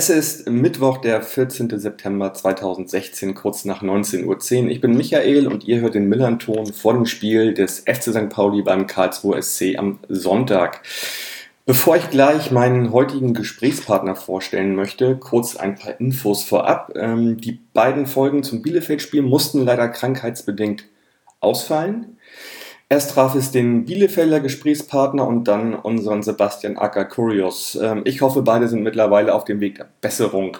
Es ist Mittwoch, der 14. September 2016, kurz nach 19.10 Uhr. Ich bin Michael und ihr hört den Millern-Ton vor dem Spiel des FC St. Pauli beim Karlsruhe SC am Sonntag. Bevor ich gleich meinen heutigen Gesprächspartner vorstellen möchte, kurz ein paar Infos vorab. Ähm, die beiden Folgen zum Bielefeld-Spiel mussten leider krankheitsbedingt ausfallen. Erst traf es den Bielefelder Gesprächspartner und dann unseren Sebastian Acker Kurios. Ähm, ich hoffe, beide sind mittlerweile auf dem Weg der Besserung.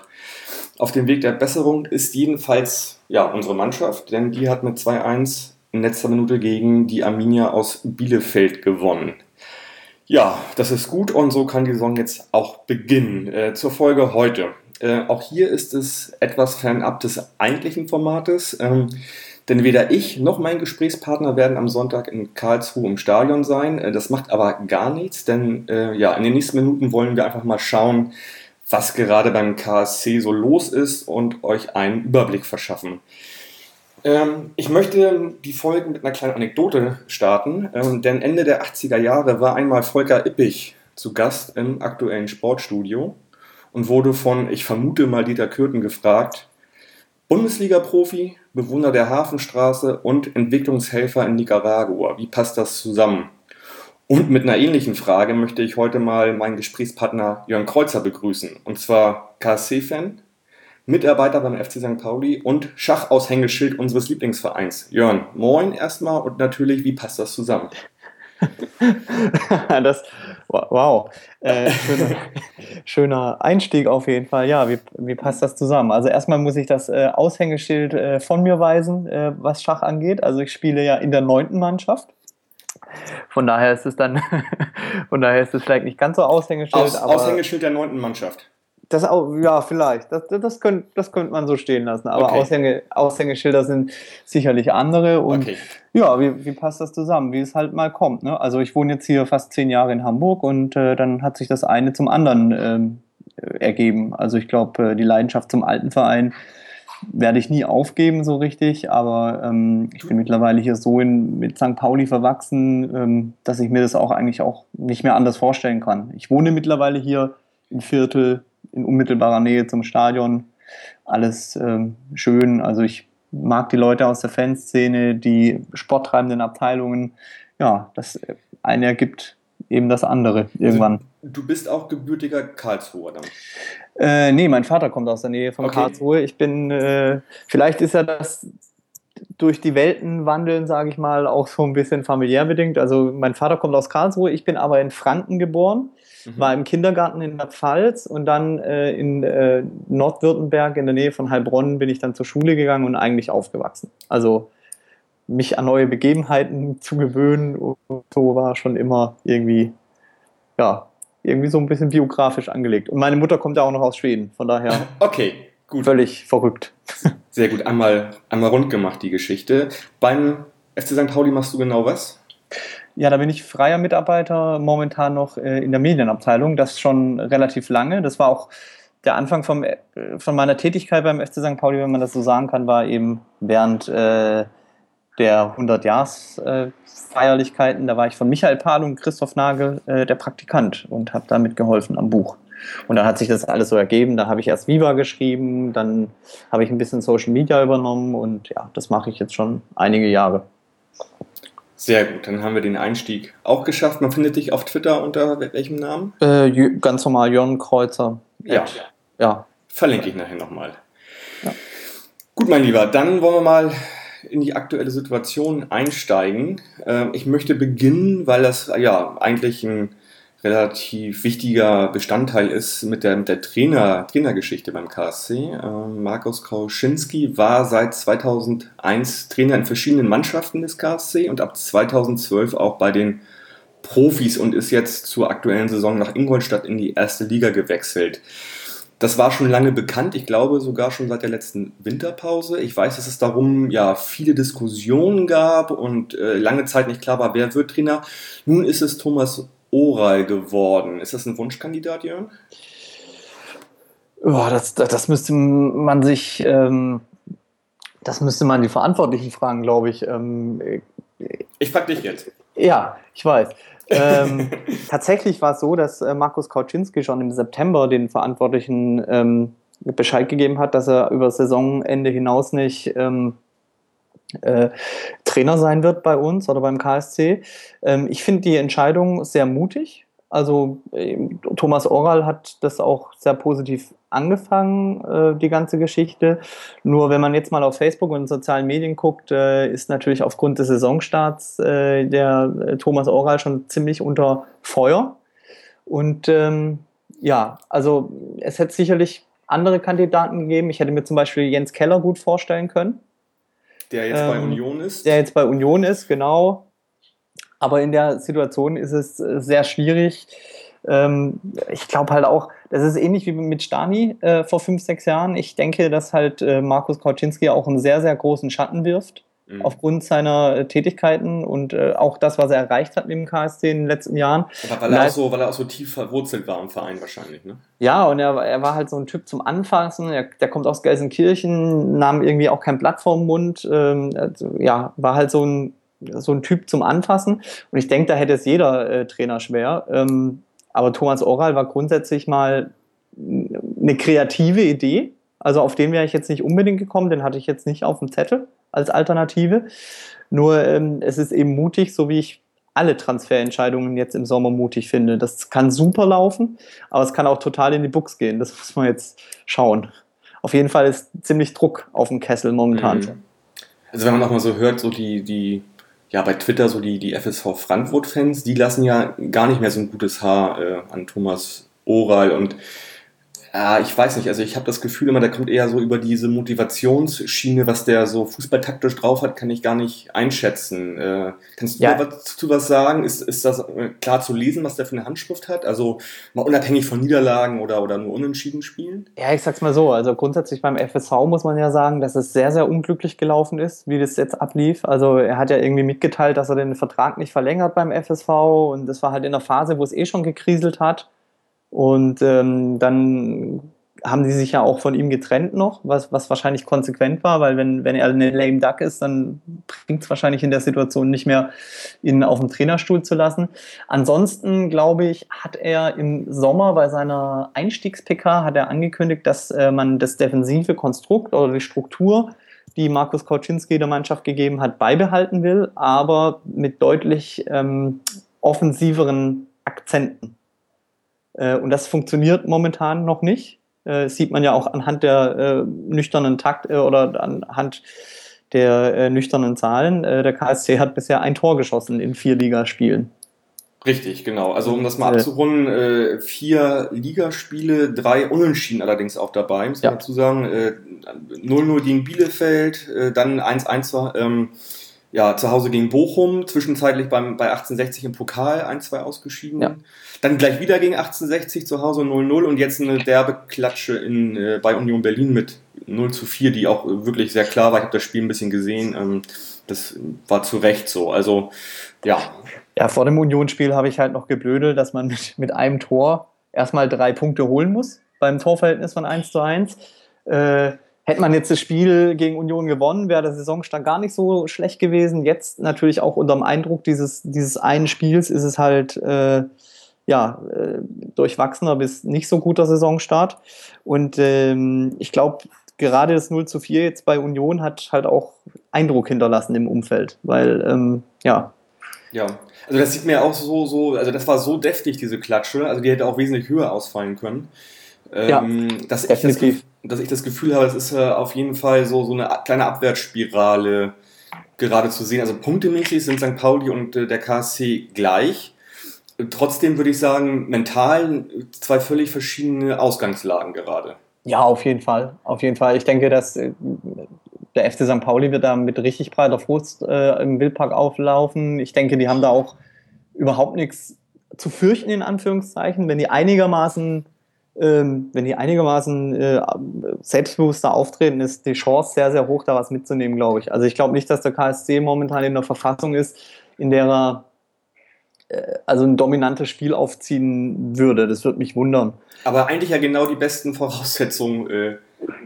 Auf dem Weg der Besserung ist jedenfalls ja, unsere Mannschaft, denn die hat mit 2-1 in letzter Minute gegen die Arminia aus Bielefeld gewonnen. Ja, das ist gut und so kann die Saison jetzt auch beginnen. Äh, zur Folge heute. Äh, auch hier ist es etwas fernab des eigentlichen Formates, ähm, denn weder ich noch mein Gesprächspartner werden am Sonntag in Karlsruhe im Stadion sein. Äh, das macht aber gar nichts, denn äh, ja, in den nächsten Minuten wollen wir einfach mal schauen, was gerade beim KSC so los ist und euch einen Überblick verschaffen. Ähm, ich möchte die Folge mit einer kleinen Anekdote starten, ähm, denn Ende der 80er Jahre war einmal Volker Ippich zu Gast im aktuellen Sportstudio und wurde von, ich vermute mal, Dieter Kürten gefragt, Bundesliga-Profi, Bewohner der Hafenstraße und Entwicklungshelfer in Nicaragua. Wie passt das zusammen? Und mit einer ähnlichen Frage möchte ich heute mal meinen Gesprächspartner Jörn Kreuzer begrüßen. Und zwar KSC-Fan, Mitarbeiter beim FC St. Pauli und Schachaushängeschild unseres Lieblingsvereins. Jörn, moin erstmal und natürlich, wie passt das zusammen? das, wow, äh, schöner, schöner, Einstieg auf jeden Fall. Ja, wie, wie passt das zusammen? Also erstmal muss ich das äh, Aushängeschild äh, von mir weisen, äh, was Schach angeht. Also ich spiele ja in der neunten Mannschaft. Von daher ist es dann, von daher ist es vielleicht nicht ganz so Aushängeschild. Aus, Aushängeschild der neunten Mannschaft. Das auch, ja, vielleicht. Das, das, könnte, das könnte man so stehen lassen. Aber okay. Aushänge, Aushängeschilder sind sicherlich andere. Und okay. ja, wie, wie passt das zusammen? Wie es halt mal kommt. Ne? Also ich wohne jetzt hier fast zehn Jahre in Hamburg und äh, dann hat sich das eine zum anderen ähm, ergeben. Also ich glaube, äh, die Leidenschaft zum alten Verein werde ich nie aufgeben so richtig, aber ähm, ich bin mittlerweile hier so in, mit St. Pauli verwachsen, ähm, dass ich mir das auch eigentlich auch nicht mehr anders vorstellen kann. Ich wohne mittlerweile hier im Viertel in unmittelbarer Nähe zum Stadion. Alles ähm, schön. Also ich mag die Leute aus der Fanszene, die sporttreibenden Abteilungen. Ja, das eine ergibt eben das andere irgendwann. Also, du bist auch gebürtiger Karlsruher dann? Äh, nee, mein Vater kommt aus der Nähe von okay. Karlsruhe. Ich bin, äh, vielleicht ist ja das durch die Welten wandeln, sage ich mal, auch so ein bisschen familiär bedingt. Also mein Vater kommt aus Karlsruhe, ich bin aber in Franken geboren mhm. war im Kindergarten in der Pfalz und dann äh, in äh, Nordwürttemberg in der Nähe von Heilbronn bin ich dann zur Schule gegangen und eigentlich aufgewachsen. Also mich an neue Begebenheiten zu gewöhnen und so war schon immer irgendwie, ja, irgendwie so ein bisschen biografisch angelegt. Und meine Mutter kommt ja auch noch aus Schweden, von daher. Okay, gut. Völlig verrückt. Sehr gut, einmal, einmal rund gemacht die Geschichte. Beim FC St. Pauli machst du genau was? Ja, da bin ich freier Mitarbeiter momentan noch äh, in der Medienabteilung. Das schon relativ lange. Das war auch der Anfang vom, äh, von meiner Tätigkeit beim FC St. Pauli, wenn man das so sagen kann, war eben während äh, der 100-Jahres-Feierlichkeiten. da war ich von Michael Pahl und Christoph Nagel äh, der Praktikant und habe da mitgeholfen am Buch. Und dann hat sich das alles so ergeben. Da habe ich erst Viva geschrieben, dann habe ich ein bisschen Social Media übernommen und ja, das mache ich jetzt schon einige Jahre. Sehr gut, dann haben wir den Einstieg auch geschafft. Man findet dich auf Twitter unter welchem Namen? Äh, ganz normal, Jörn Kreuzer. Ja. ja. Verlinke ich nachher nochmal. Ja. Gut, mein Lieber, dann wollen wir mal in die aktuelle Situation einsteigen. Ähm, ich möchte beginnen, weil das ja eigentlich ein relativ wichtiger Bestandteil ist mit der, mit der Trainer, Trainergeschichte beim KSC. Ähm, Markus Kauschinski war seit 2001 Trainer in verschiedenen Mannschaften des KSC und ab 2012 auch bei den Profis und ist jetzt zur aktuellen Saison nach Ingolstadt in die erste Liga gewechselt. Das war schon lange bekannt, ich glaube sogar schon seit der letzten Winterpause. Ich weiß, dass es darum ja viele Diskussionen gab und äh, lange Zeit nicht klar war, wer wird Trainer. Nun ist es Thomas Oral geworden. Ist das ein Wunschkandidat, Jörn? Oh, das, das, das, müsste man sich, ähm, das müsste man die Verantwortlichen fragen, glaube ich. Ähm, ich frage dich jetzt. Ja, ich weiß. ähm, tatsächlich war es so, dass äh, Markus Kauczynski schon im September den Verantwortlichen ähm, Bescheid gegeben hat, dass er über Saisonende hinaus nicht ähm, äh, Trainer sein wird bei uns oder beim KSC. Ähm, ich finde die Entscheidung sehr mutig. Also äh, Thomas Oral hat das auch sehr positiv angefangen, äh, die ganze Geschichte. Nur wenn man jetzt mal auf Facebook und sozialen Medien guckt, äh, ist natürlich aufgrund des Saisonstarts äh, der äh, Thomas Oral schon ziemlich unter Feuer. Und ähm, ja, also es hätte sicherlich andere Kandidaten gegeben. Ich hätte mir zum Beispiel Jens Keller gut vorstellen können. Der jetzt ähm, bei Union ist. Der jetzt bei Union ist, genau. Aber in der Situation ist es äh, sehr schwierig. Ähm, ich glaube halt auch, das ist ähnlich wie mit Stani äh, vor fünf, sechs Jahren. Ich denke, dass halt äh, Markus Kauczynski auch einen sehr, sehr großen Schatten wirft mhm. aufgrund seiner äh, Tätigkeiten und äh, auch das, was er erreicht hat mit dem KSC in den letzten Jahren. Aber weil, er auch so, weil er auch so tief verwurzelt war im Verein wahrscheinlich, ne? Ja, und er, er war halt so ein Typ zum Anfassen. Er, der kommt aus Gelsenkirchen, nahm irgendwie auch kein Blatt vorm Mund. Ähm, also, ja, war halt so ein, so ein Typ zum Anfassen. Und ich denke, da hätte es jeder äh, Trainer schwer. Ähm, aber Thomas Oral war grundsätzlich mal eine kreative Idee. Also auf den wäre ich jetzt nicht unbedingt gekommen, den hatte ich jetzt nicht auf dem Zettel als Alternative. Nur ähm, es ist eben mutig, so wie ich alle Transferentscheidungen jetzt im Sommer mutig finde. Das kann super laufen, aber es kann auch total in die Buchs gehen. Das muss man jetzt schauen. Auf jeden Fall ist ziemlich Druck auf dem Kessel momentan mhm. Also wenn man auch mal so hört, so die, die, ja bei Twitter so die, die FSV Frankfurt-Fans, die lassen ja gar nicht mehr so ein gutes Haar äh, an Thomas Oral und ja, ich weiß nicht. Also ich habe das Gefühl immer, der kommt eher so über diese Motivationsschiene, was der so fußballtaktisch drauf hat, kann ich gar nicht einschätzen. Äh, kannst du ja. dazu was sagen? Ist, ist das äh, klar zu lesen, was der für eine Handschrift hat? Also mal unabhängig von Niederlagen oder, oder nur unentschieden spielen? Ja, ich sag's mal so. Also grundsätzlich beim FSV muss man ja sagen, dass es sehr, sehr unglücklich gelaufen ist, wie das jetzt ablief. Also er hat ja irgendwie mitgeteilt, dass er den Vertrag nicht verlängert beim FSV und das war halt in der Phase, wo es eh schon gekriselt hat. Und ähm, dann haben sie sich ja auch von ihm getrennt noch, was, was wahrscheinlich konsequent war, weil wenn, wenn er eine lame duck ist, dann bringt es wahrscheinlich in der Situation nicht mehr, ihn auf dem Trainerstuhl zu lassen. Ansonsten, glaube ich, hat er im Sommer bei seiner Einstiegs-PK hat er angekündigt, dass äh, man das defensive Konstrukt oder die Struktur, die Markus Kauczynski der Mannschaft gegeben hat, beibehalten will, aber mit deutlich ähm, offensiveren Akzenten. Äh, und das funktioniert momentan noch nicht. Äh, sieht man ja auch anhand der äh, nüchternen Takt äh, oder anhand der äh, nüchternen Zahlen. Äh, der KSC hat bisher ein Tor geschossen in vier Ligaspielen. Richtig, genau. Also um das mal abzurunden, vier Ligaspiele, drei Unentschieden allerdings auch dabei, muss man ja. dazu sagen. 0-0 gegen Bielefeld, dann 1-1 ähm, ja, zu Hause gegen Bochum, zwischenzeitlich beim, bei 1860 im Pokal 1-2 ausgeschieden. Ja. Dann gleich wieder gegen 1860 zu Hause 0-0 und jetzt eine derbe Klatsche in, äh, bei Union Berlin mit 0 zu 4, die auch wirklich sehr klar war. Ich habe das Spiel ein bisschen gesehen. Ähm, das war zu Recht so. Also, ja. Ja, vor dem Unionsspiel habe ich halt noch geblödelt, dass man mit, mit einem Tor erstmal drei Punkte holen muss beim Torverhältnis von 1 zu 1. Äh, Hätte man jetzt das Spiel gegen Union gewonnen, wäre der Saisonstand gar nicht so schlecht gewesen. Jetzt natürlich auch unter dem Eindruck dieses, dieses einen Spiels ist es halt äh, ja, äh, durchwachsener bis nicht so guter Saisonstart. Und ähm, ich glaube, gerade das 0 zu 4 jetzt bei Union hat halt auch Eindruck hinterlassen im Umfeld, weil ähm, ja. Ja, also das sieht mir auch so, so, also das war so deftig, diese Klatsche, also die hätte auch wesentlich höher ausfallen können. Ja, ähm, dass, definitiv. Ich das, dass ich das Gefühl habe, es ist auf jeden Fall so, so eine kleine Abwärtsspirale gerade zu sehen. Also punktemäßig sind St. Pauli und äh, der KSC gleich. Trotzdem würde ich sagen, mental zwei völlig verschiedene Ausgangslagen gerade. Ja, auf jeden Fall. Auf jeden Fall. Ich denke, dass äh, der FC St. Pauli wird da mit richtig breiter Frust äh, im Wildpark auflaufen. Ich denke, die haben da auch überhaupt nichts zu fürchten, in Anführungszeichen, wenn die einigermaßen ähm, wenn die einigermaßen äh, selbstbewusster auftreten, ist die Chance sehr, sehr hoch, da was mitzunehmen, glaube ich. Also ich glaube nicht, dass der KSC momentan in der Verfassung ist, in der er äh, also ein dominantes Spiel aufziehen würde. Das würde mich wundern. Aber eigentlich ja genau die besten Voraussetzungen äh,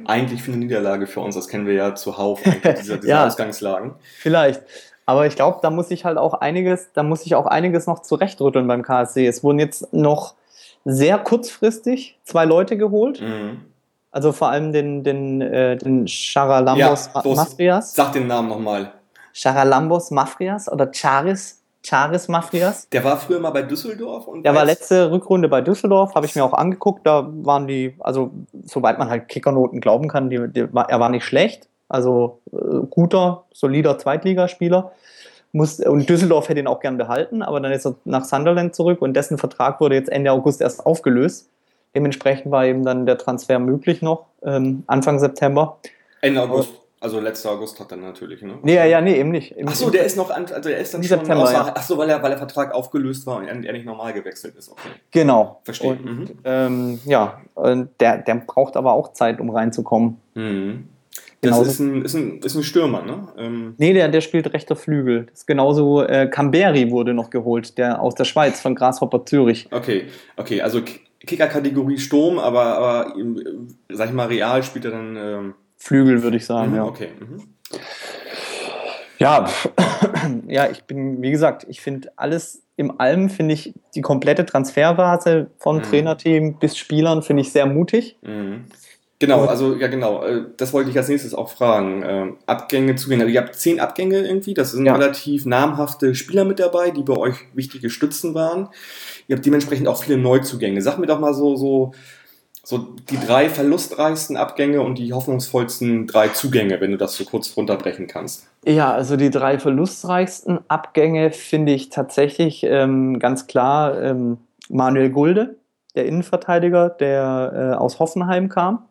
eigentlich für eine Niederlage für uns. Das kennen wir ja zuhauf, diese, diese ja, Ausgangslagen. Vielleicht. Aber ich glaube, da muss ich halt auch einiges, da muss ich auch einiges noch zurechtrütteln beim KSC. Es wurden jetzt noch sehr kurzfristig zwei Leute geholt. Mhm. Also vor allem den, den, äh, den Charalambos ja, Mafrias. Sag den Namen nochmal. Charalambos Mafrias oder Charis, Charis Mafrias. Der war früher mal bei Düsseldorf. Und der war letzte Rückrunde bei Düsseldorf, habe ich mir auch angeguckt. Da waren die, also soweit man halt Kickernoten glauben kann, die, die, er war nicht schlecht. Also äh, guter, solider Zweitligaspieler. Muss, und Düsseldorf hätte ihn auch gern behalten, aber dann ist er nach Sunderland zurück und dessen Vertrag wurde jetzt Ende August erst aufgelöst. Dementsprechend war eben dann der Transfer möglich noch, ähm, Anfang September. Ende August. Also letzter August hat er natürlich, ne? Nee, ja, nee, eben nicht. Achso, der ist noch an, also der ist dann schon September, außer, ja. Achso, weil, er, weil der Vertrag aufgelöst war und er nicht normal gewechselt ist. Okay. Genau. Verstehe. Und, mhm. ähm, ja, der, der braucht aber auch Zeit, um reinzukommen. Mhm. Das ist ein, ist, ein, ist ein Stürmer, ne? Ähm nee, der, der spielt rechter Flügel. Das ist genauso, äh, Camberi wurde noch geholt, der aus der Schweiz, von Grasshopper Zürich. Okay, okay, also Kicker-Kategorie Sturm, aber, aber sag ich mal, real spielt er dann. Ähm Flügel, würde ich sagen, mhm, ja. Okay. Mhm. Ja, ja, ich bin, wie gesagt, ich finde alles im Allem, finde ich die komplette Transferphase von mhm. Trainerteam bis Spielern, finde ich sehr mutig. Mhm. Genau, also ja genau, äh, das wollte ich als nächstes auch fragen. Ähm, Abgänge, Zugänge. Also, ihr habt zehn Abgänge irgendwie, das sind ja. relativ namhafte Spieler mit dabei, die bei euch wichtige Stützen waren. Ihr habt dementsprechend auch viele Neuzugänge. Sag mir doch mal so, so, so die drei verlustreichsten Abgänge und die hoffnungsvollsten drei Zugänge, wenn du das so kurz runterbrechen kannst. Ja, also die drei verlustreichsten Abgänge finde ich tatsächlich ähm, ganz klar ähm, Manuel Gulde, der Innenverteidiger, der äh, aus Hoffenheim kam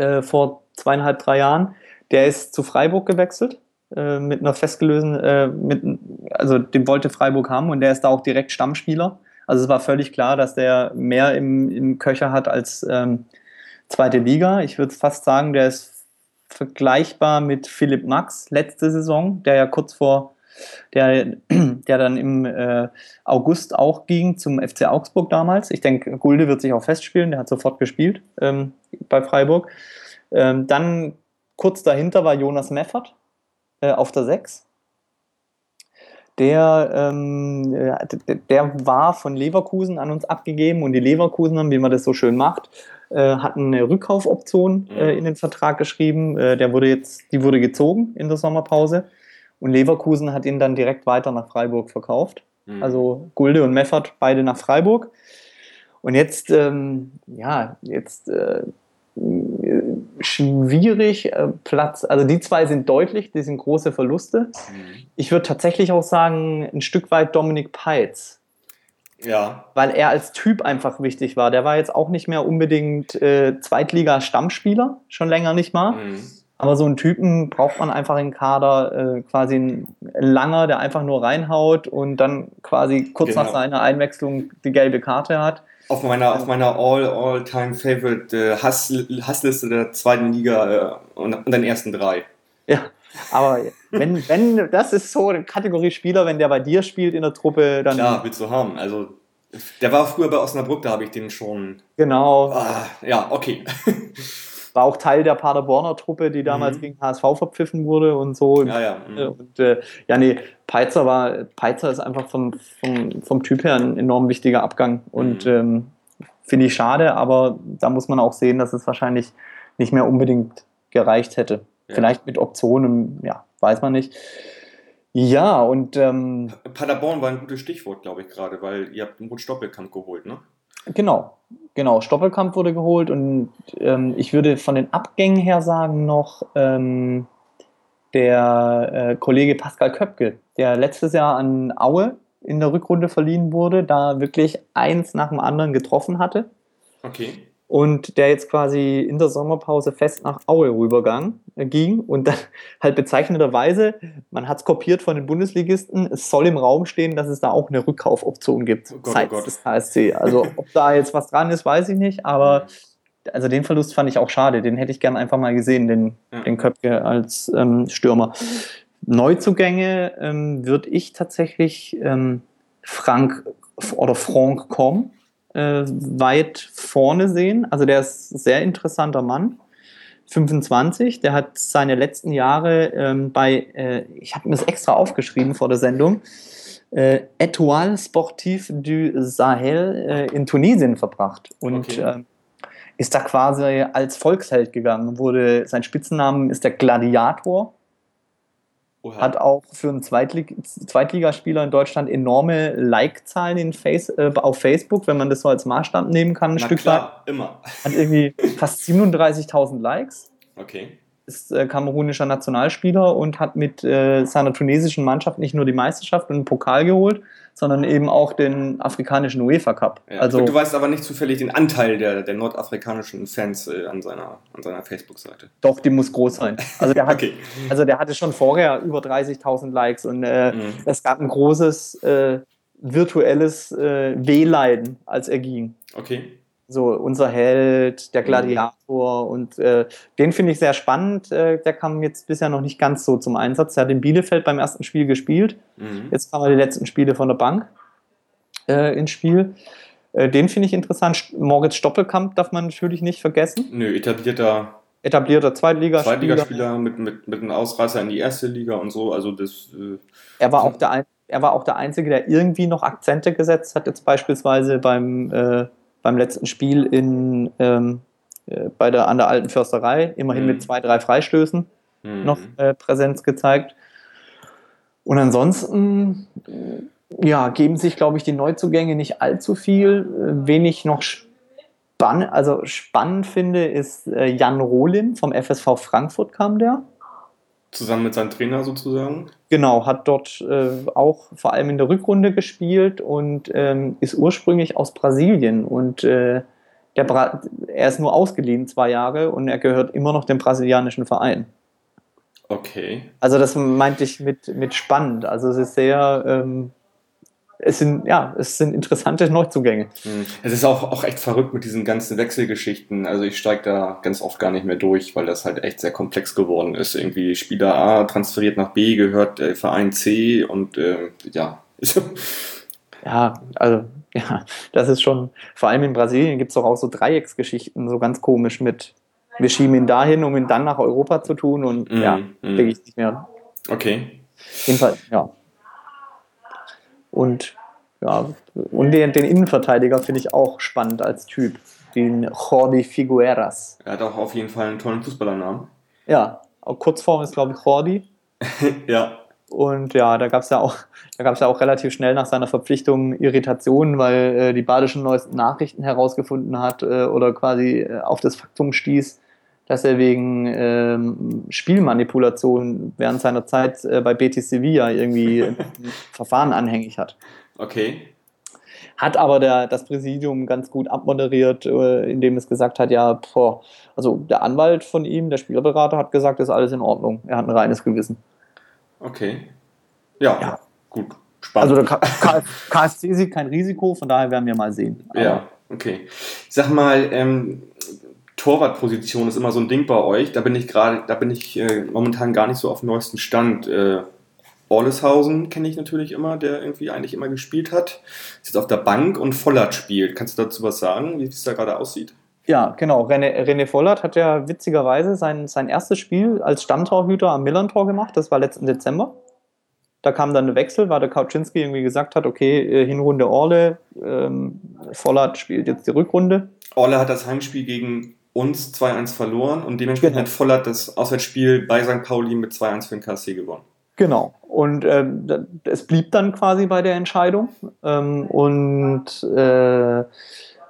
äh, vor zweieinhalb, drei Jahren. Der ist zu Freiburg gewechselt äh, mit einer festgelösten, äh, mit, also den wollte Freiburg haben und der ist da auch direkt Stammspieler. Also es war völlig klar, dass der mehr im, im Köcher hat als ähm, zweite Liga. Ich würde fast sagen, der ist vergleichbar mit Philipp Max letzte Saison, der ja kurz vor der, der dann im äh, August auch ging zum FC Augsburg damals. Ich denke, Gulde wird sich auch festspielen, der hat sofort gespielt ähm, bei Freiburg. Ähm, dann kurz dahinter war Jonas Meffert äh, auf der 6. Der, ähm, der war von Leverkusen an uns abgegeben und die Leverkusener, wie man das so schön macht, äh, hatten eine Rückkaufoption äh, mhm. in den Vertrag geschrieben. Äh, der wurde jetzt, die wurde gezogen in der Sommerpause. Und Leverkusen hat ihn dann direkt weiter nach Freiburg verkauft. Mhm. Also Gulde und Meffert beide nach Freiburg. Und jetzt, ähm, ja, jetzt äh, schwierig äh, Platz. Also die zwei sind deutlich, die sind große Verluste. Mhm. Ich würde tatsächlich auch sagen, ein Stück weit Dominik Peitz. Ja. Weil er als Typ einfach wichtig war. Der war jetzt auch nicht mehr unbedingt äh, Zweitliga-Stammspieler, schon länger nicht mal. Mhm. Aber so einen Typen braucht man einfach im Kader, äh, quasi ein Langer, der einfach nur reinhaut und dann quasi kurz genau. nach seiner Einwechslung die gelbe Karte hat. Auf meiner, auf meiner All-All-Time-Favorite äh, Hass, Hassliste der zweiten Liga äh, und, und den ersten drei. Ja, aber wenn, wenn, das ist so eine Kategorie Spieler, wenn der bei dir spielt in der Truppe, dann. Klar, willst du haben. Also, der war früher bei Osnabrück, da habe ich den schon. Genau. Ah, ja, okay. war auch Teil der Paderborner Truppe, die damals mhm. gegen HSV verpfiffen wurde und so. Ja, ja. Mhm. Und äh, ja, nee, Peitzer war, Peitzer ist einfach vom, vom, vom Typ her ein enorm wichtiger Abgang und mhm. ähm, finde ich schade, aber da muss man auch sehen, dass es wahrscheinlich nicht mehr unbedingt gereicht hätte. Ja. Vielleicht mit Optionen, ja, weiß man nicht. Ja, und. Ähm, Paderborn war ein gutes Stichwort, glaube ich, gerade, weil ihr habt einen Rutsch Doppelkampf geholt, ne? Genau, genau. Stoppelkamp wurde geholt und ähm, ich würde von den Abgängen her sagen noch ähm, der äh, Kollege Pascal Köpke, der letztes Jahr an Aue in der Rückrunde verliehen wurde, da wirklich eins nach dem anderen getroffen hatte. Okay und der jetzt quasi in der Sommerpause fest nach Aue rübergang äh, ging und dann halt bezeichnenderweise, man hat es kopiert von den Bundesligisten, es soll im Raum stehen, dass es da auch eine Rückkaufoption gibt oh Gott, oh seitens oh des KSC. Also ob da jetzt was dran ist, weiß ich nicht, aber also den Verlust fand ich auch schade, den hätte ich gern einfach mal gesehen, den, ja. den Köpke als ähm, Stürmer. Neuzugänge ähm, würde ich tatsächlich ähm, Frank oder Franck Com äh, weit vorne sehen. Also der ist ein sehr interessanter Mann. 25, der hat seine letzten Jahre ähm, bei, äh, ich habe mir das extra aufgeschrieben vor der Sendung, äh, Etoile Sportif du Sahel äh, in Tunesien verbracht und okay. äh, ist da quasi als Volksheld gegangen. Wurde sein Spitzennamen ist der Gladiator. Oha. Hat auch für einen Zweitlig Zweitligaspieler in Deutschland enorme Like-Zahlen Face äh, auf Facebook, wenn man das so als Maßstab nehmen kann, ein Na Stück klar, weit. immer. Hat irgendwie fast 37.000 Likes. Okay ist äh, kamerunischer Nationalspieler und hat mit äh, seiner tunesischen Mannschaft nicht nur die Meisterschaft und den Pokal geholt, sondern eben auch den afrikanischen UEFA Cup. Ja, also, du weißt aber nicht zufällig den Anteil der, der nordafrikanischen Fans äh, an seiner, an seiner Facebook-Seite. Doch, die muss groß sein. Also der, hat, okay. also der hatte schon vorher über 30.000 Likes und äh, mhm. es gab ein großes äh, virtuelles äh, Wehleiden, als er ging. Okay so unser Held, der mhm. Gladiator und äh, den finde ich sehr spannend. Äh, der kam jetzt bisher noch nicht ganz so zum Einsatz. Der hat in Bielefeld beim ersten Spiel gespielt. Mhm. Jetzt kamen die letzten Spiele von der Bank äh, ins Spiel. Äh, den finde ich interessant. Moritz Stoppelkamp darf man natürlich nicht vergessen. Nö, etablierter etablierter Zweitligaspieler. Zweitligaspieler mit, mit, mit einem Ausreißer in die erste Liga und so. Also das, äh, er, war auch der, er war auch der Einzige, der irgendwie noch Akzente gesetzt hat, jetzt beispielsweise beim äh, beim letzten Spiel in, ähm, äh, bei der, an der alten Försterei, immerhin mhm. mit zwei, drei Freistößen mhm. noch äh, Präsenz gezeigt. Und ansonsten ja, geben sich, glaube ich, die Neuzugänge nicht allzu viel. Äh, wenig noch spannend, also spannend finde, ist äh, Jan Rohlin vom FSV Frankfurt kam der. Zusammen mit seinem Trainer sozusagen? Genau, hat dort äh, auch vor allem in der Rückrunde gespielt und ähm, ist ursprünglich aus Brasilien. Und äh, der Bra er ist nur ausgeliehen zwei Jahre und er gehört immer noch dem brasilianischen Verein. Okay. Also das meinte ich mit, mit spannend. Also es ist sehr ähm, es sind, ja, es sind interessante Neuzugänge. Hm. Es ist auch, auch echt verrückt mit diesen ganzen Wechselgeschichten. Also ich steige da ganz oft gar nicht mehr durch, weil das halt echt sehr komplex geworden ist. Irgendwie Spieler A transferiert nach B, gehört äh, Verein C und äh, ja. ja, also ja, das ist schon, vor allem in Brasilien gibt es doch auch so Dreiecksgeschichten, so ganz komisch mit, wir schieben ihn dahin, um ihn dann nach Europa zu tun und mm, ja, mm. kriege ich nicht mehr. Okay. Jedenfalls, ja. Und ja, und den, den Innenverteidiger finde ich auch spannend als Typ. Den Jordi Figueras. Er hat auch auf jeden Fall einen tollen Fußballernamen. Ja, Kurzform ist, glaube ich, Jordi. ja. Und ja, da gab es ja auch, da gab es ja auch relativ schnell nach seiner Verpflichtung Irritationen, weil äh, die badischen neuesten Nachrichten herausgefunden hat äh, oder quasi äh, auf das Faktum stieß, dass er wegen ähm, Spielmanipulation während seiner Zeit äh, bei Betis Sevilla irgendwie ein Verfahren anhängig hat. Okay. Hat aber der, das Präsidium ganz gut abmoderiert, äh, indem es gesagt hat, ja, boah, also der Anwalt von ihm, der Spielerberater, hat gesagt, ist alles in Ordnung. Er hat ein reines Gewissen. Okay. Ja, ja. gut. Spannend. Also der KSC sieht kein Risiko, von daher werden wir mal sehen. Aber ja, okay. Sag mal, ähm, Torwartposition ist immer so ein Ding bei euch. Da bin ich gerade, da bin ich äh, momentan gar nicht so auf dem neuesten Stand. Äh, Orleshausen kenne ich natürlich immer, der irgendwie eigentlich immer gespielt hat. Ist jetzt auf der Bank und Vollert spielt. Kannst du dazu was sagen, wie es da gerade aussieht? Ja, genau. René, René Vollert hat ja witzigerweise sein, sein erstes Spiel als Stammtorhüter am Millantor gemacht. Das war letzten Dezember. Da kam dann ein Wechsel, weil der Kauczynski irgendwie gesagt hat, okay, äh, Hinrunde Orle, ähm, Vollert spielt jetzt die Rückrunde. Orle hat das Heimspiel gegen uns 2-1 verloren und dementsprechend genau. hat Vollert das Auswärtsspiel bei St. Pauli mit 2-1 für den KSC gewonnen. Genau. Und ähm, es blieb dann quasi bei der Entscheidung. Ähm, und äh,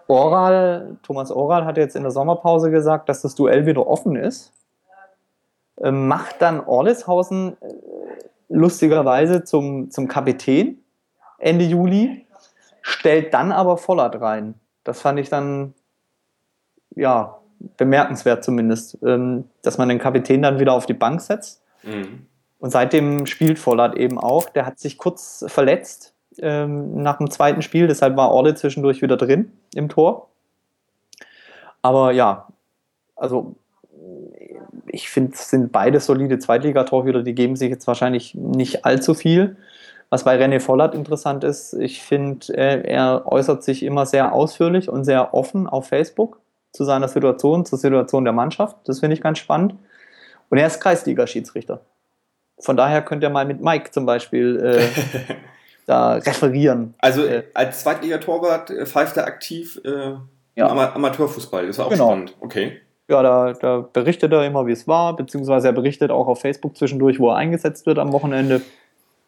Oral, Thomas Oral hat jetzt in der Sommerpause gesagt, dass das Duell wieder offen ist. Ähm, macht dann Orleshausen äh, lustigerweise zum, zum Kapitän Ende Juli, stellt dann aber Vollert rein. Das fand ich dann, ja, bemerkenswert zumindest, ähm, dass man den Kapitän dann wieder auf die Bank setzt. Mhm. Und seitdem spielt Vollert eben auch. Der hat sich kurz verletzt ähm, nach dem zweiten Spiel, deshalb war Orle zwischendurch wieder drin im Tor. Aber ja, also ich finde, es sind beide solide Zweitligatorhüter, die geben sich jetzt wahrscheinlich nicht allzu viel. Was bei René Vollert interessant ist, ich finde, er, er äußert sich immer sehr ausführlich und sehr offen auf Facebook zu seiner Situation, zur Situation der Mannschaft. Das finde ich ganz spannend. Und er ist Kreisliga-Schiedsrichter. Von daher könnt ihr mal mit Mike zum Beispiel äh, da referieren. Also äh, als Zweitligatorwart äh, pfeift er aktiv äh, ja. Am Amateurfußball. Ist auch genau. spannend. Okay. Ja, da, da berichtet er immer, wie es war, beziehungsweise er berichtet auch auf Facebook zwischendurch, wo er eingesetzt wird am Wochenende.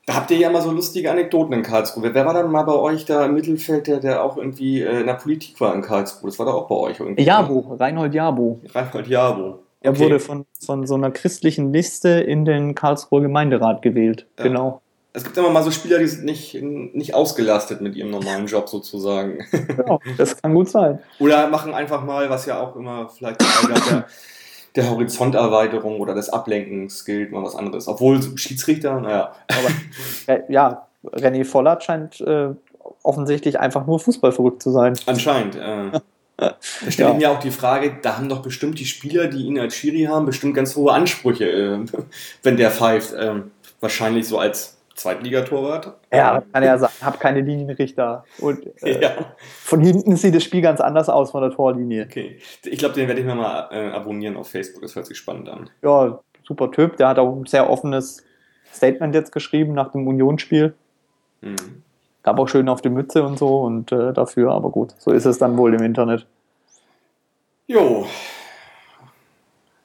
Da habt ihr ja mal so lustige Anekdoten in Karlsruhe. Wer war dann mal bei euch da im Mittelfeld, der, der auch irgendwie äh, in der Politik war in Karlsruhe? Das war da auch bei euch irgendwie. Jabo, Reinhold Jabo. Reinhold Jabo. Okay. Er wurde von, von so einer christlichen Liste in den Karlsruher Gemeinderat gewählt. Ja. Genau es gibt immer mal so Spieler, die sind nicht, nicht ausgelastet mit ihrem normalen Job sozusagen. Ja, das kann gut sein. Oder machen einfach mal, was ja auch immer vielleicht der, der Horizonterweiterung oder des Ablenkens gilt, mal was anderes. Obwohl Schiedsrichter, naja. Aber äh, ja, René Vollert scheint äh, offensichtlich einfach nur Fußball verrückt zu sein. Anscheinend. Äh. Da stellt ja. mir auch die Frage, da haben doch bestimmt die Spieler, die ihn als Schiri haben, bestimmt ganz hohe Ansprüche, äh, wenn der pfeift. Ähm, wahrscheinlich so als Zweitligatorwart. Ja, kann ja sagen, habe keine Linienrichter. Und äh, ja. von hinten sieht das Spiel ganz anders aus von der Torlinie. Okay. Ich glaube, den werde ich mir mal äh, abonnieren auf Facebook. Das hört sich spannend an. Ja, super Typ. Der hat auch ein sehr offenes Statement jetzt geschrieben nach dem Unionsspiel. Mhm. Gab auch schön auf die Mütze und so und äh, dafür, aber gut, so ist es dann wohl im Internet. Jo.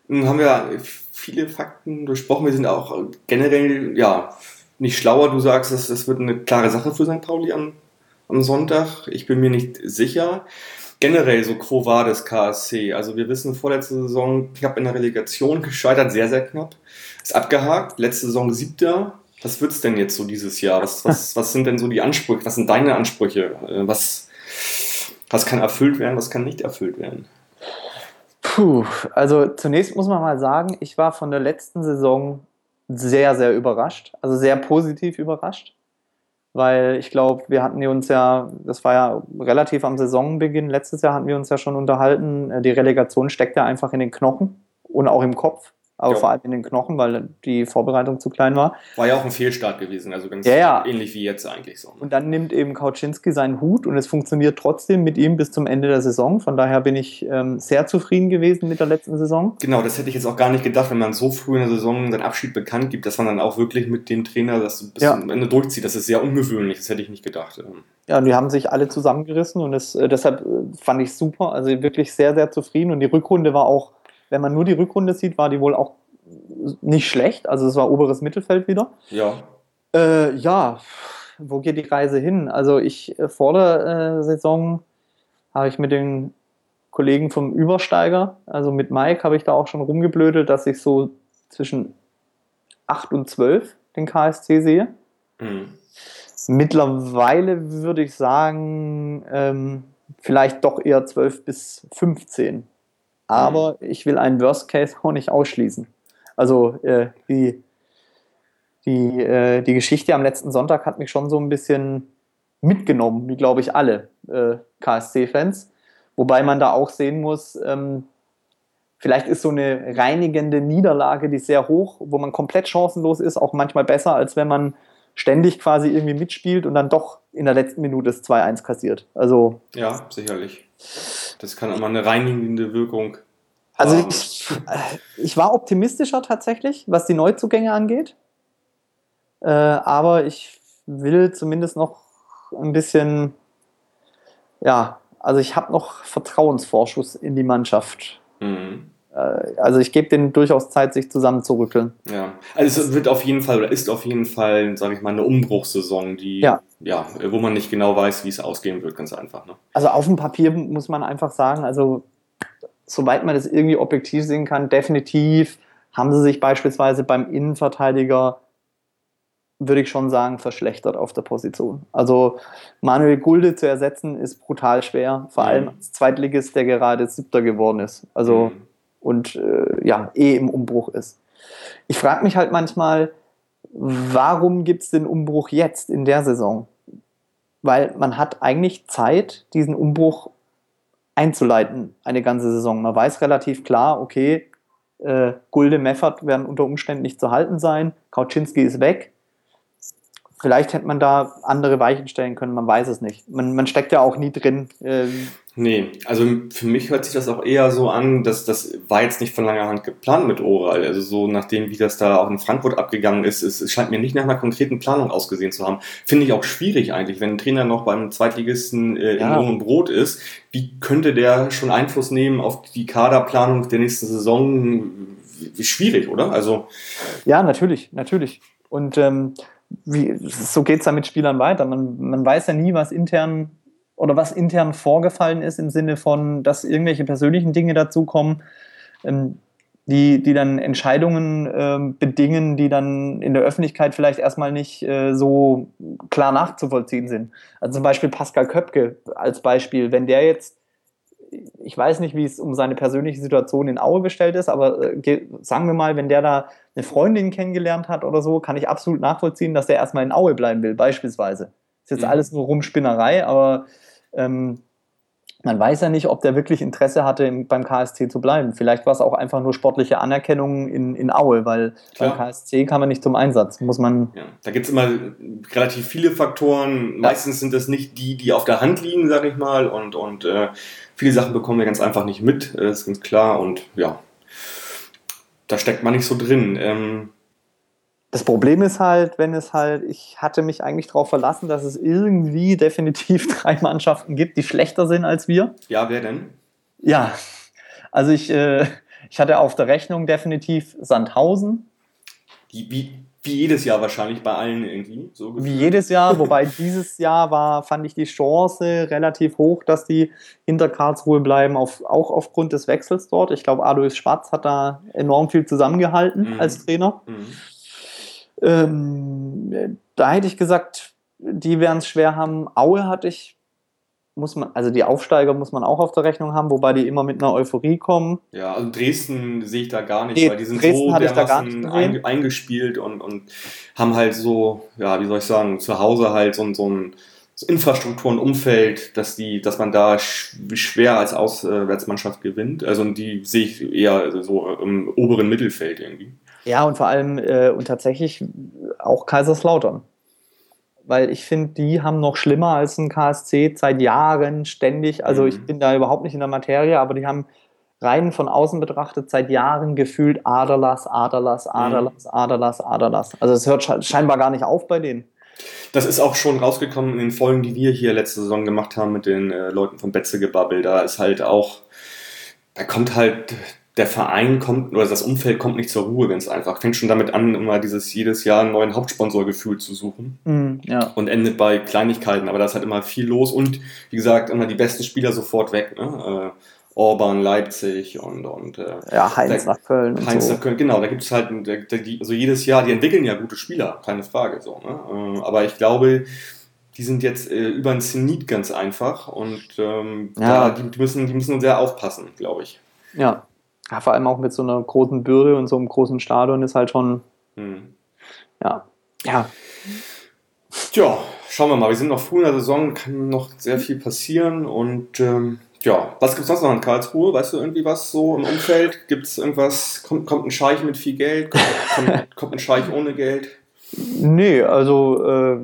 Nun haben wir viele Fakten durchsprochen. Wir sind auch generell, ja, nicht schlauer. Du sagst, es, es wird eine klare Sache für St. Pauli am, am Sonntag. Ich bin mir nicht sicher. Generell so Quo Vadis KSC. Also wir wissen, vorletzte Saison knapp in der Relegation gescheitert, sehr, sehr knapp. Ist abgehakt. Letzte Saison siebter. Was wird es denn jetzt so dieses Jahr? Was, was, was sind denn so die Ansprüche? Was sind deine Ansprüche? Äh, was, was kann erfüllt werden? Was kann nicht erfüllt werden? Puh, also zunächst muss man mal sagen, ich war von der letzten Saison sehr, sehr überrascht. Also sehr positiv überrascht. Weil ich glaube, wir hatten uns ja, das war ja relativ am Saisonbeginn, letztes Jahr hatten wir uns ja schon unterhalten, äh, die Relegation steckt ja einfach in den Knochen und auch im Kopf aber ja. vor allem in den Knochen, weil die Vorbereitung zu klein war. War ja auch ein Fehlstart gewesen, also ganz ja, ja. ähnlich wie jetzt eigentlich so. Ne? Und dann nimmt eben Kauczynski seinen Hut und es funktioniert trotzdem mit ihm bis zum Ende der Saison. Von daher bin ich ähm, sehr zufrieden gewesen mit der letzten Saison. Genau, das hätte ich jetzt auch gar nicht gedacht, wenn man so früh in der Saison seinen Abschied bekannt gibt, dass man dann auch wirklich mit dem Trainer das bis zum Ende durchzieht. Das ist sehr ungewöhnlich, das hätte ich nicht gedacht. Ja, und die haben sich alle zusammengerissen und das, äh, deshalb äh, fand ich super. Also wirklich sehr, sehr zufrieden. Und die Rückrunde war auch, wenn man nur die Rückrunde sieht, war die wohl auch nicht schlecht. Also es war oberes Mittelfeld wieder. Ja. Äh, ja, wo geht die Reise hin? Also ich äh, vor der äh, Saison habe ich mit den Kollegen vom Übersteiger, also mit Mike, habe ich da auch schon rumgeblödelt, dass ich so zwischen 8 und 12 den KSC sehe. Mhm. Mittlerweile würde ich sagen, ähm, vielleicht doch eher 12 bis 15. Aber mhm. ich will einen Worst Case auch nicht ausschließen. Also äh, die, die, äh, die Geschichte am letzten Sonntag hat mich schon so ein bisschen mitgenommen, wie glaube ich alle äh, KSC-Fans. Wobei man da auch sehen muss, ähm, vielleicht ist so eine reinigende Niederlage, die sehr hoch, wo man komplett chancenlos ist, auch manchmal besser, als wenn man ständig quasi irgendwie mitspielt und dann doch in der letzten Minute das 2-1 kassiert. Also ja, sicherlich. Das kann immer eine reinigende Wirkung also ich, ich, war optimistischer tatsächlich, was die Neuzugänge angeht. Äh, aber ich will zumindest noch ein bisschen, ja, also ich habe noch Vertrauensvorschuss in die Mannschaft. Mhm. Äh, also ich gebe denen durchaus Zeit, sich zusammenzurückeln. Ja, also es wird auf jeden Fall oder ist auf jeden Fall, sage ich mal, eine Umbruchssaison, die, ja. ja, wo man nicht genau weiß, wie es ausgehen wird, ganz einfach. Ne? Also auf dem Papier muss man einfach sagen, also soweit man das irgendwie objektiv sehen kann, definitiv haben sie sich beispielsweise beim Innenverteidiger, würde ich schon sagen, verschlechtert auf der Position. Also Manuel Gulde zu ersetzen ist brutal schwer, vor mhm. allem als Zweitligist, der gerade Siebter geworden ist. Also mhm. Und äh, ja, eh im Umbruch ist. Ich frage mich halt manchmal, warum gibt es den Umbruch jetzt in der Saison? Weil man hat eigentlich Zeit, diesen Umbruch einzuleiten, eine ganze Saison. Man weiß relativ klar, okay, äh, Gulde, Meffert werden unter Umständen nicht zu halten sein, Kauczynski ist weg. Vielleicht hätte man da andere Weichen stellen können, man weiß es nicht. Man, man steckt ja auch nie drin. Ähm, nee, also für mich hört sich das auch eher so an, dass das war jetzt nicht von langer Hand geplant mit Oral. Also so nachdem, wie das da auch in Frankfurt abgegangen ist, es, es scheint mir nicht nach einer konkreten Planung ausgesehen zu haben. Finde ich auch schwierig eigentlich, wenn ein Trainer noch beim Zweitligisten äh, ja. in Lohn und Brot ist. Wie könnte der schon Einfluss nehmen auf die Kaderplanung der nächsten Saison? Schwierig, oder? Also ja, natürlich, natürlich. Und ähm, wie, so geht es dann mit Spielern weiter. Man, man weiß ja nie, was intern oder was intern vorgefallen ist im Sinne von, dass irgendwelche persönlichen Dinge dazukommen, ähm, die, die dann Entscheidungen äh, bedingen, die dann in der Öffentlichkeit vielleicht erstmal nicht äh, so klar nachzuvollziehen sind. Also zum Beispiel Pascal Köpke als Beispiel, wenn der jetzt ich weiß nicht, wie es um seine persönliche Situation in Aue bestellt ist, aber äh, sagen wir mal, wenn der da eine Freundin kennengelernt hat oder so, kann ich absolut nachvollziehen, dass der erstmal in Aue bleiben will, beispielsweise. Ist jetzt mhm. alles nur Rumspinnerei, aber ähm, man weiß ja nicht, ob der wirklich Interesse hatte, im, beim KSC zu bleiben. Vielleicht war es auch einfach nur sportliche Anerkennung in, in Aue, weil Klar. beim KSC kam er nicht zum Einsatz. Muss man. Ja, da gibt es immer relativ viele Faktoren. Ja. Meistens sind das nicht die, die auf der Hand liegen, sag ich mal. Und, und äh, viele Sachen bekommen wir ganz einfach nicht mit, das äh, ist ganz klar. Und ja, da steckt man nicht so drin. Ähm, das Problem ist halt, wenn es halt, ich hatte mich eigentlich darauf verlassen, dass es irgendwie definitiv drei Mannschaften gibt, die schlechter sind als wir. Ja, wer denn? Ja, also ich, äh, ich hatte auf der Rechnung definitiv Sandhausen. Die, wie, wie jedes Jahr wahrscheinlich bei allen irgendwie. So wie jedes Jahr, wobei dieses Jahr war, fand ich die Chance relativ hoch, dass die hinter Karlsruhe bleiben, auf, auch aufgrund des Wechsels dort. Ich glaube, Alois Schwarz hat da enorm viel zusammengehalten mhm. als Trainer. Mhm. Ähm, da hätte ich gesagt, die werden es schwer haben. Aue hatte ich, muss man, also die Aufsteiger muss man auch auf der Rechnung haben, wobei die immer mit einer Euphorie kommen. Ja, also Dresden sehe ich da gar nicht, nee, weil die sind Dresden so dermaßen eingespielt und, und haben halt so, ja, wie soll ich sagen, zu Hause halt so, so ein so Infrastruktur und Umfeld, dass die, dass man da schwer als Auswärtsmannschaft gewinnt. Also die sehe ich eher so im oberen Mittelfeld irgendwie. Ja, und vor allem äh, und tatsächlich auch Kaiserslautern. Weil ich finde, die haben noch schlimmer als ein KSC seit Jahren ständig. Also mhm. ich bin da überhaupt nicht in der Materie, aber die haben rein von außen betrachtet seit Jahren gefühlt Aderlass, Aderlass, Aderlass, mhm. Aderlass, Aderlass. Also es hört scheinbar gar nicht auf bei denen. Das ist auch schon rausgekommen in den Folgen, die wir hier letzte Saison gemacht haben mit den äh, Leuten von Betze gebabbelt. Da ist halt auch, da kommt halt der Verein kommt oder das Umfeld kommt nicht zur Ruhe ganz einfach. Fängt schon damit an, immer dieses jedes Jahr einen neuen Hauptsponsorgefühl zu suchen. Mm, ja. Und endet bei Kleinigkeiten. Aber da ist halt immer viel los und wie gesagt, immer die besten Spieler sofort weg. Ne? Äh, Orban, Leipzig und, und äh, ja, Heinz da, nach Köln. Heinz so. nach Köln, genau, da gibt es halt da, die, also jedes Jahr, die entwickeln ja gute Spieler, keine Frage. so. Ne? Äh, aber ich glaube, die sind jetzt äh, über ein Zenit ganz einfach und ähm, ja. da, die, die, müssen, die müssen sehr aufpassen, glaube ich. Ja, ja, vor allem auch mit so einer großen Bürde und so einem großen Stadion ist halt schon. Hm. Ja. Ja. Tja, schauen wir mal. Wir sind noch früh in der Saison, kann noch sehr viel passieren und ähm, ja, was gibt es sonst noch in Karlsruhe? Weißt du irgendwie was so im Umfeld? Gibt es irgendwas? Kommt, kommt ein Scheich mit viel Geld? Kommt, kommt, kommt ein Scheich ohne Geld? Nee, also äh,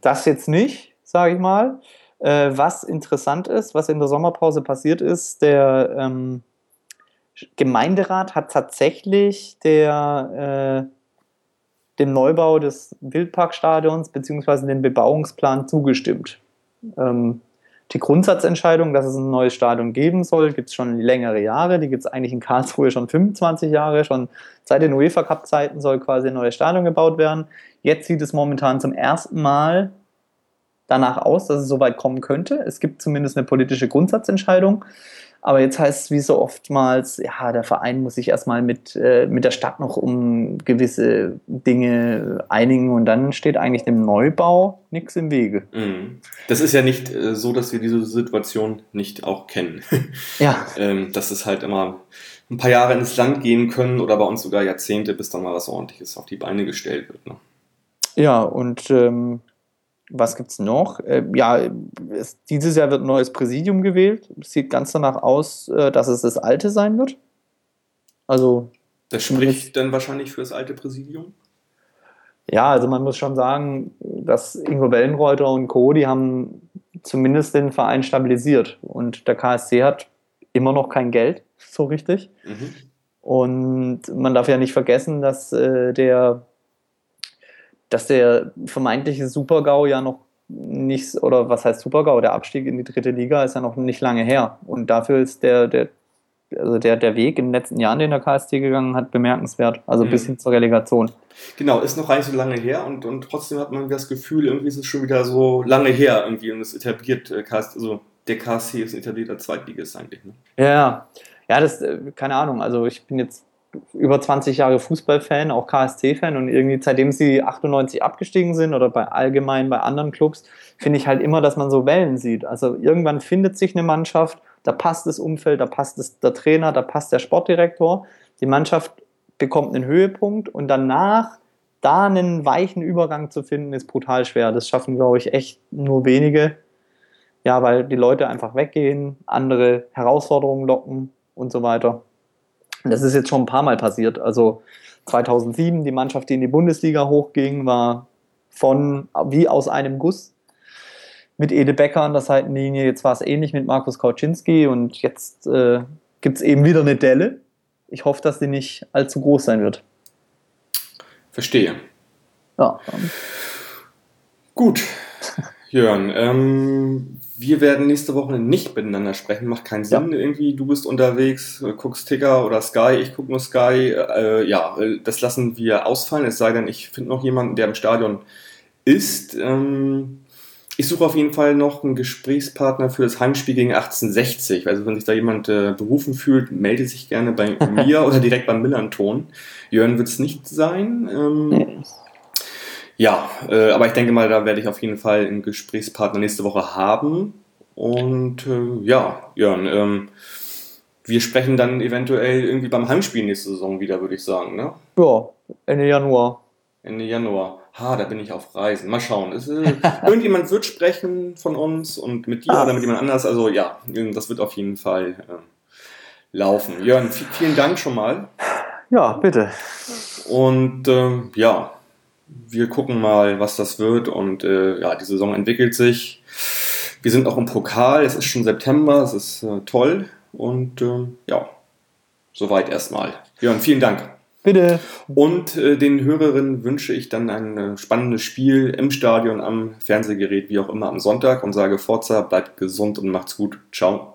das jetzt nicht, sage ich mal. Äh, was interessant ist, was in der Sommerpause passiert ist, der ähm, Gemeinderat hat tatsächlich der, äh, dem Neubau des Wildparkstadions bzw. dem Bebauungsplan zugestimmt. Ähm, die Grundsatzentscheidung, dass es ein neues Stadion geben soll, gibt es schon längere Jahre. Die gibt es eigentlich in Karlsruhe schon 25 Jahre. Schon seit den UEFA Cup-Zeiten soll quasi ein neues Stadion gebaut werden. Jetzt sieht es momentan zum ersten Mal danach aus, dass es soweit kommen könnte. Es gibt zumindest eine politische Grundsatzentscheidung. Aber jetzt heißt es wie so oftmals, ja, der Verein muss sich erstmal mit, äh, mit der Stadt noch um gewisse Dinge einigen und dann steht eigentlich dem Neubau nichts im Wege. Mhm. Das ist ja nicht äh, so, dass wir diese Situation nicht auch kennen. Ja. ähm, dass es halt immer ein paar Jahre ins Land gehen können oder bei uns sogar Jahrzehnte, bis dann mal was ordentliches auf die Beine gestellt wird. Ne? Ja, und ähm, was gibt es noch? Äh, ja, es, dieses Jahr wird ein neues Präsidium gewählt. Es sieht ganz danach aus, äh, dass es das alte sein wird. Also. Das spricht dann wahrscheinlich für das alte Präsidium? Ja, also man muss schon sagen, dass Ingo Wellenreuter und Co., die haben zumindest den Verein stabilisiert. Und der KSC hat immer noch kein Geld, so richtig. Mhm. Und man darf ja nicht vergessen, dass äh, der dass der vermeintliche Super-GAU ja noch nicht, oder was heißt Super-GAU, der Abstieg in die dritte Liga ist ja noch nicht lange her. Und dafür ist der, der, also der, der Weg in den letzten Jahren, den der KST gegangen hat, bemerkenswert. Also mhm. bis hin zur Relegation. Genau, ist noch gar nicht so lange her und, und trotzdem hat man das Gefühl, irgendwie ist es schon wieder so lange her irgendwie und es etabliert, äh, also der KSC ist ein etablierter Zweitligist eigentlich. Ne? Ja, ja, das, äh, keine Ahnung, also ich bin jetzt über 20 Jahre Fußballfan, auch KSC-Fan und irgendwie seitdem sie 98 abgestiegen sind oder bei allgemein bei anderen Clubs, finde ich halt immer, dass man so Wellen sieht. Also irgendwann findet sich eine Mannschaft, da passt das Umfeld, da passt das, der Trainer, da passt der Sportdirektor. Die Mannschaft bekommt einen Höhepunkt und danach da einen weichen Übergang zu finden, ist brutal schwer. Das schaffen, glaube ich, echt nur wenige. Ja, weil die Leute einfach weggehen, andere Herausforderungen locken und so weiter. Das ist jetzt schon ein paar Mal passiert. Also 2007, die Mannschaft, die in die Bundesliga hochging, war von wie aus einem Guss mit Ede Becker an der Seitenlinie. Jetzt war es ähnlich mit Markus Kauczynski und jetzt äh, gibt es eben wieder eine Delle. Ich hoffe, dass die nicht allzu groß sein wird. Verstehe. Ja. Gut, Jörn. Ähm, wir werden nächste Woche nicht miteinander sprechen, macht keinen Sinn. Ja. Irgendwie, du bist unterwegs, äh, guckst Ticker oder Sky, ich gucke nur Sky. Äh, ja, äh, das lassen wir ausfallen, es sei denn, ich finde noch jemanden, der im Stadion ist. Ähm, ich suche auf jeden Fall noch einen Gesprächspartner für das Heimspiel gegen 1860. Also wenn sich da jemand äh, berufen fühlt, melde sich gerne bei mir oder direkt beim Millanton. Jörn wird es nicht sein. Ähm, nee. Ja, äh, aber ich denke mal, da werde ich auf jeden Fall einen Gesprächspartner nächste Woche haben. Und äh, ja, Jörn, ähm, wir sprechen dann eventuell irgendwie beim Heimspiel nächste Saison wieder, würde ich sagen. Ne? Ja, Ende Januar. Ende Januar. Ha, da bin ich auf Reisen. Mal schauen. Es, äh, irgendjemand wird sprechen von uns und mit dir ah. oder mit jemand anders. Also ja, das wird auf jeden Fall äh, laufen. Jörn, vielen Dank schon mal. Ja, bitte. Und ähm, ja, wir gucken mal, was das wird und äh, ja, die Saison entwickelt sich. Wir sind auch im Pokal, es ist schon September, es ist äh, toll und äh, ja, soweit erstmal. Jörn, vielen Dank. Bitte. Und äh, den Hörerinnen wünsche ich dann ein äh, spannendes Spiel im Stadion, am Fernsehgerät, wie auch immer am Sonntag und sage Forza, bleibt gesund und macht's gut. Ciao.